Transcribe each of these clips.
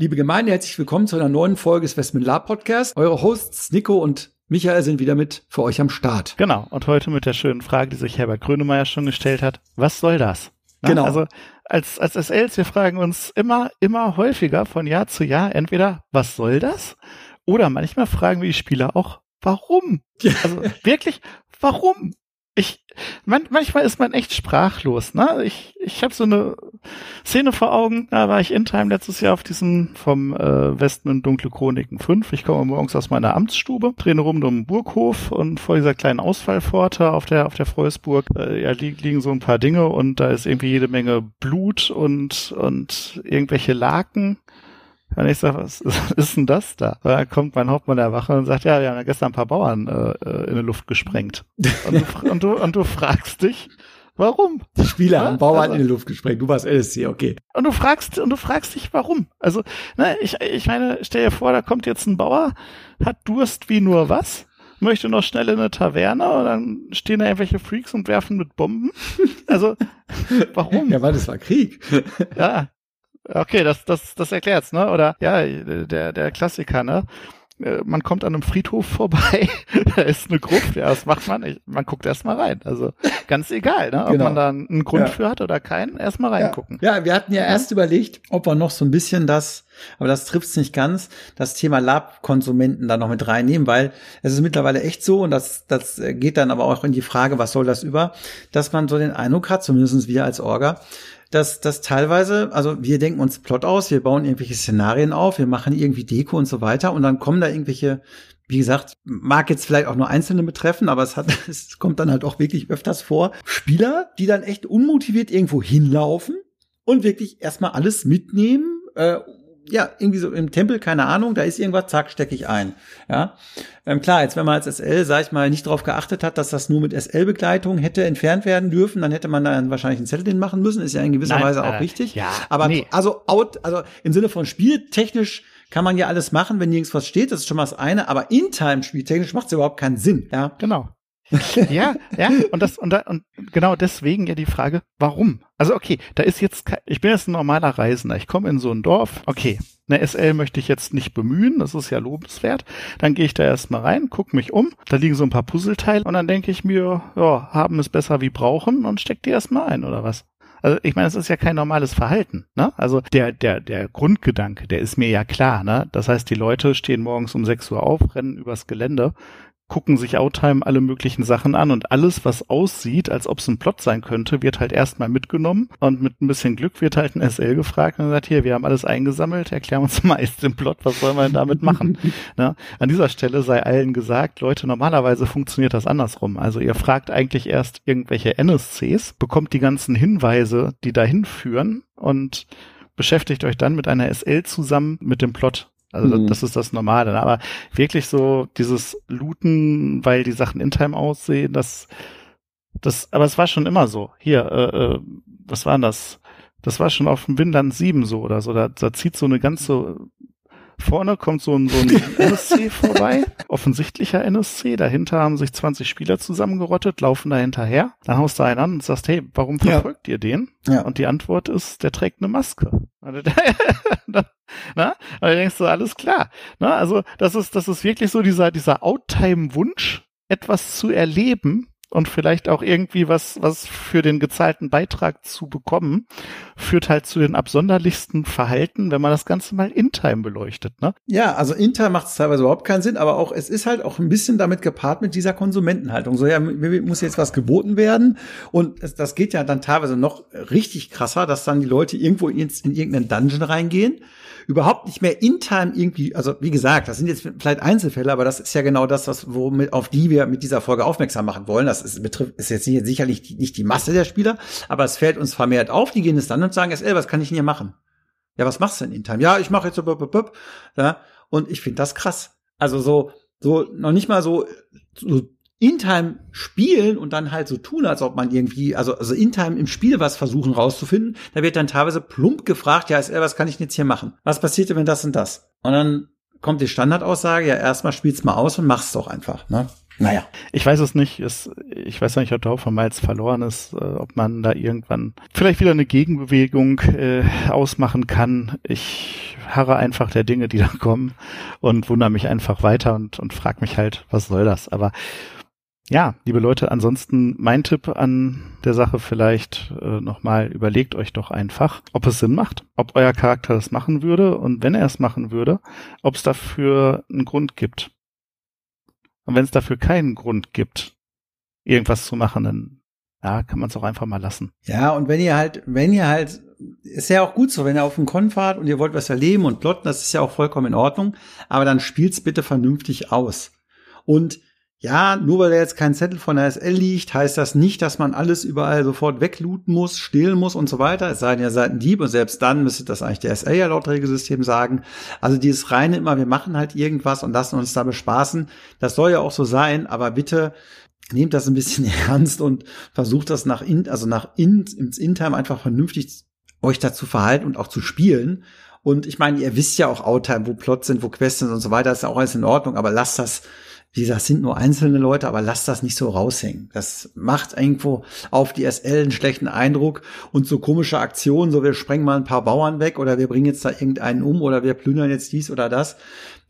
Liebe Gemeinde, herzlich willkommen zu einer neuen Folge des Westman Lab Podcast. Eure Hosts Nico und Michael sind wieder mit für euch am Start. Genau. Und heute mit der schönen Frage, die sich Herbert Grönemeyer schon gestellt hat. Was soll das? Na, genau. Also als, als SLs, wir fragen uns immer, immer häufiger von Jahr zu Jahr entweder, was soll das? Oder manchmal fragen wir die Spieler auch, warum? Ja. Also wirklich, warum? Ich, man, manchmal ist man echt sprachlos. Ne? Ich, ich habe so eine Szene vor Augen, da war ich in Time letztes Jahr auf diesem vom äh, Westen Dunkle Chroniken 5. Ich komme morgens aus meiner Amtsstube, drehe rum um den Burghof und vor dieser kleinen Ausfallpforte auf der auf der Freusburg äh, ja, li liegen so ein paar Dinge und da ist irgendwie jede Menge Blut und und irgendwelche Laken und ich sage, was ist denn das da? Da kommt mein Hauptmann der Wache und sagt, ja, wir haben ja gestern ein paar Bauern äh, äh in die Luft gesprengt. Und du, und du, und du fragst dich, Warum? Die Spieler ja? haben Bauern also, in die Luft gesprengt. Du warst LSC, okay. Und du fragst, und du fragst dich, warum? Also, ne, ich, ich meine, stell dir vor, da kommt jetzt ein Bauer, hat Durst wie nur was, möchte noch schnell in eine Taverne und dann stehen da irgendwelche Freaks und werfen mit Bomben. Also, warum? Ja, weil das war Krieg. Ja, Okay, das, das, das erklärt's, ne? Oder ja, der, der Klassiker, ne? Äh, man kommt an einem Friedhof vorbei, da ist eine Gruft, ja, was macht man? Ich, man guckt erst mal rein. Also ganz egal, ne? ob genau. man da einen Grund ja. für hat oder keinen, erst mal reingucken. Ja, ja wir hatten ja, ja, erst überlegt, ob wir noch so ein bisschen das, aber das trifft's nicht ganz, das Thema Lab-Konsumenten da noch mit reinnehmen, weil es ist mittlerweile echt so, und das, das geht dann aber auch in die Frage, was soll das über, dass man so den Eindruck hat, zumindest wir als Orga, dass das teilweise, also wir denken uns Plot aus, wir bauen irgendwelche Szenarien auf, wir machen irgendwie Deko und so weiter und dann kommen da irgendwelche, wie gesagt, mag jetzt vielleicht auch nur Einzelne betreffen, aber es hat, es kommt dann halt auch wirklich öfters vor, Spieler, die dann echt unmotiviert irgendwo hinlaufen und wirklich erstmal alles mitnehmen, äh, ja, irgendwie so im Tempel, keine Ahnung, da ist irgendwas, zack, stecke ich ein. Ja, ähm, klar, jetzt wenn man als SL, sag ich mal, nicht darauf geachtet hat, dass das nur mit SL-Begleitung hätte entfernt werden dürfen, dann hätte man dann wahrscheinlich einen Zettel machen müssen, ist ja in gewisser Nein, Weise auch äh, richtig. Ja, aber nee. also out, also im Sinne von spieltechnisch kann man ja alles machen, wenn nirgends was steht, das ist schon mal das eine, aber in Time spieltechnisch macht es überhaupt keinen Sinn, ja. Genau. Ja, ja, und das und, da, und genau deswegen ja die Frage, warum? Also okay, da ist jetzt kein, ich bin jetzt ein normaler Reisender, ich komme in so ein Dorf, okay, eine SL möchte ich jetzt nicht bemühen, das ist ja lobenswert. Dann gehe ich da erstmal rein, gucke mich um, da liegen so ein paar Puzzleteile und dann denke ich mir, ja, haben es besser wie brauchen und steck die erstmal ein oder was? Also ich meine, es ist ja kein normales Verhalten. Ne? Also der, der, der Grundgedanke, der ist mir ja klar. Ne? Das heißt, die Leute stehen morgens um 6 Uhr auf, rennen übers Gelände, gucken sich Outtime alle möglichen Sachen an und alles, was aussieht, als ob es ein Plot sein könnte, wird halt erstmal mitgenommen und mit ein bisschen Glück wird halt ein SL gefragt und sagt, hier, wir haben alles eingesammelt, erklären uns mal jetzt den Plot, was soll man damit machen? ne? An dieser Stelle sei allen gesagt, Leute, normalerweise funktioniert das andersrum. Also ihr fragt eigentlich erst irgendwelche NSCs, bekommt die ganzen Hinweise, die dahin führen und beschäftigt euch dann mit einer SL zusammen mit dem Plot. Also mhm. das ist das Normale. Ne? Aber wirklich so dieses Looten, weil die Sachen in Time aussehen, das, das, aber es war schon immer so. Hier, äh, äh, was war denn das? Das war schon auf dem Winland 7 so oder so. Da, da zieht so eine ganze Vorne kommt so ein, so ein NSC vorbei, offensichtlicher NSC. Dahinter haben sich 20 Spieler zusammengerottet, laufen da hinterher. Dann haust du einen an und sagst, hey, warum verfolgt ja. ihr den? Ja. Und die Antwort ist, der trägt eine Maske. Na? Und dann denkst du, alles klar. Na, also das ist, das ist wirklich so dieser, dieser Outtime-Wunsch, etwas zu erleben, und vielleicht auch irgendwie was, was für den gezahlten Beitrag zu bekommen, führt halt zu den absonderlichsten Verhalten, wenn man das Ganze mal in Time beleuchtet, ne? Ja, also in Time macht es teilweise überhaupt keinen Sinn, aber auch, es ist halt auch ein bisschen damit gepaart mit dieser Konsumentenhaltung. So, ja, mir muss jetzt was geboten werden und es, das geht ja dann teilweise noch richtig krasser, dass dann die Leute irgendwo in, in irgendeinen Dungeon reingehen überhaupt nicht mehr in Time irgendwie, also wie gesagt, das sind jetzt vielleicht Einzelfälle, aber das ist ja genau das, was, womit, auf die wir mit dieser Folge aufmerksam machen wollen. Das ist, betrifft, ist jetzt sicherlich nicht die Masse der Spieler, aber es fällt uns vermehrt auf, die gehen es dann und sagen, SL, was kann ich denn hier machen? Ja, was machst du denn in Time? Ja, ich mache jetzt so, bup, bup, bup, ja, und ich finde das krass. Also so, so, noch nicht mal so, so in-time spielen und dann halt so tun, als ob man irgendwie, also, also in-time im Spiel was versuchen rauszufinden. Da wird dann teilweise plump gefragt, ja, SL, was kann ich denn jetzt hier machen? Was passiert denn, wenn das und das? Und dann kommt die Standardaussage, ja, erstmal spiel's mal aus und mach's doch einfach, ne? Naja. Ich weiß es nicht. Es, ich weiß nicht, ob der Hopfen Miles verloren ist, äh, ob man da irgendwann vielleicht wieder eine Gegenbewegung äh, ausmachen kann. Ich harre einfach der Dinge, die da kommen und wundere mich einfach weiter und, und frag mich halt, was soll das? Aber ja, liebe Leute, ansonsten mein Tipp an der Sache vielleicht äh, nochmal, überlegt euch doch einfach, ob es Sinn macht, ob euer Charakter das machen würde und wenn er es machen würde, ob es dafür einen Grund gibt. Und wenn es dafür keinen Grund gibt, irgendwas zu machen, dann ja, kann man es auch einfach mal lassen. Ja, und wenn ihr halt, wenn ihr halt, ist ja auch gut so, wenn ihr auf einen Con fahrt und ihr wollt was erleben und plotten, das ist ja auch vollkommen in Ordnung, aber dann spielt's bitte vernünftig aus. Und ja, nur weil da jetzt kein Zettel von der SL liegt, heißt das nicht, dass man alles überall sofort weglooten muss, stehlen muss und so weiter. Es sei denn, ihr seid ein Dieb und selbst dann müsste das eigentlich der SL ja laut Regelsystem sagen. Also dieses reine immer, wir machen halt irgendwas und lassen uns da bespaßen. Das soll ja auch so sein, aber bitte nehmt das ein bisschen ernst und versucht das nach in, also nach in, ins Intime einfach vernünftig euch dazu verhalten und auch zu spielen. Und ich meine, ihr wisst ja auch Outtime, wo Plots sind, wo Quests sind und so weiter, ist ja auch alles in Ordnung, aber lasst das wie gesagt, sind nur einzelne Leute, aber lasst das nicht so raushängen. Das macht irgendwo auf die SL einen schlechten Eindruck und so komische Aktionen, so wir sprengen mal ein paar Bauern weg oder wir bringen jetzt da irgendeinen um oder wir plündern jetzt dies oder das.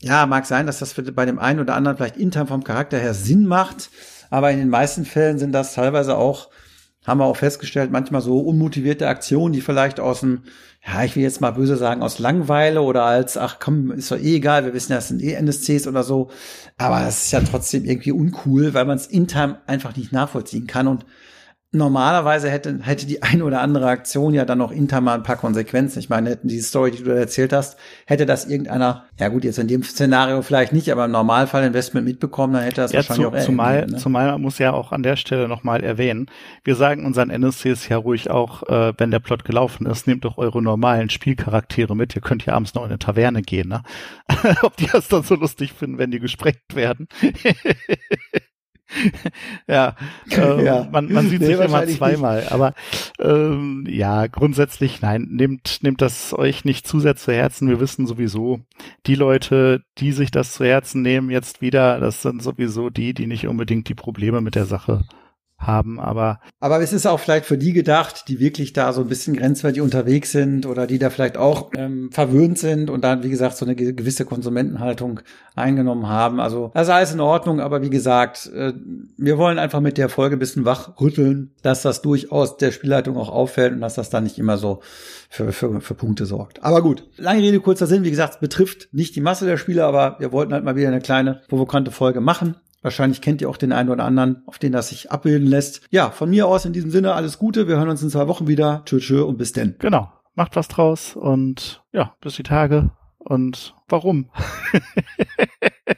Ja, mag sein, dass das bei dem einen oder anderen vielleicht intern vom Charakter her Sinn macht, aber in den meisten Fällen sind das teilweise auch haben wir auch festgestellt, manchmal so unmotivierte Aktionen, die vielleicht aus dem, ja, ich will jetzt mal böse sagen, aus Langeweile oder als, ach komm, ist doch eh egal, wir wissen ja, es sind eh NSCs oder so. Aber es ist ja trotzdem irgendwie uncool, weil man es in Time einfach nicht nachvollziehen kann und normalerweise hätte, hätte die eine oder andere Aktion ja dann noch intern mal ein paar Konsequenzen. Ich meine, hätten die Story, die du erzählt hast, hätte das irgendeiner, ja gut, jetzt in dem Szenario vielleicht nicht, aber im Normalfall Investment mitbekommen, dann hätte das ja, wahrscheinlich zu, auch zumal, ne? zumal man muss ja auch an der Stelle nochmal erwähnen, wir sagen unseren NSCs ja ruhig auch, äh, wenn der Plot gelaufen ist, nehmt doch eure normalen Spielcharaktere mit, ihr könnt ja abends noch in eine Taverne gehen, ne? Ob die das dann so lustig finden, wenn die gesprengt werden. ja, ähm, ja, man, man sieht nee, sich immer zweimal. Nicht. Aber ähm, ja, grundsätzlich nein, nehmt, nehmt das euch nicht zu sehr zu Herzen. Wir wissen sowieso, die Leute, die sich das zu Herzen nehmen, jetzt wieder, das sind sowieso die, die nicht unbedingt die Probleme mit der Sache haben, aber. Aber es ist auch vielleicht für die gedacht, die wirklich da so ein bisschen grenzwertig unterwegs sind oder die da vielleicht auch ähm, verwöhnt sind und dann, wie gesagt, so eine gewisse Konsumentenhaltung eingenommen haben. Also, das ist alles in Ordnung, aber wie gesagt, äh, wir wollen einfach mit der Folge ein bisschen wachrütteln, dass das durchaus der Spielleitung auch auffällt und dass das dann nicht immer so für, für, für Punkte sorgt. Aber gut, lange Rede, kurzer Sinn. Wie gesagt, es betrifft nicht die Masse der Spieler, aber wir wollten halt mal wieder eine kleine provokante Folge machen. Wahrscheinlich kennt ihr auch den einen oder anderen, auf den das sich abbilden lässt. Ja, von mir aus in diesem Sinne alles Gute. Wir hören uns in zwei Wochen wieder. Tschö, tschö und bis denn. Genau. Macht was draus und ja, bis die Tage. Und warum?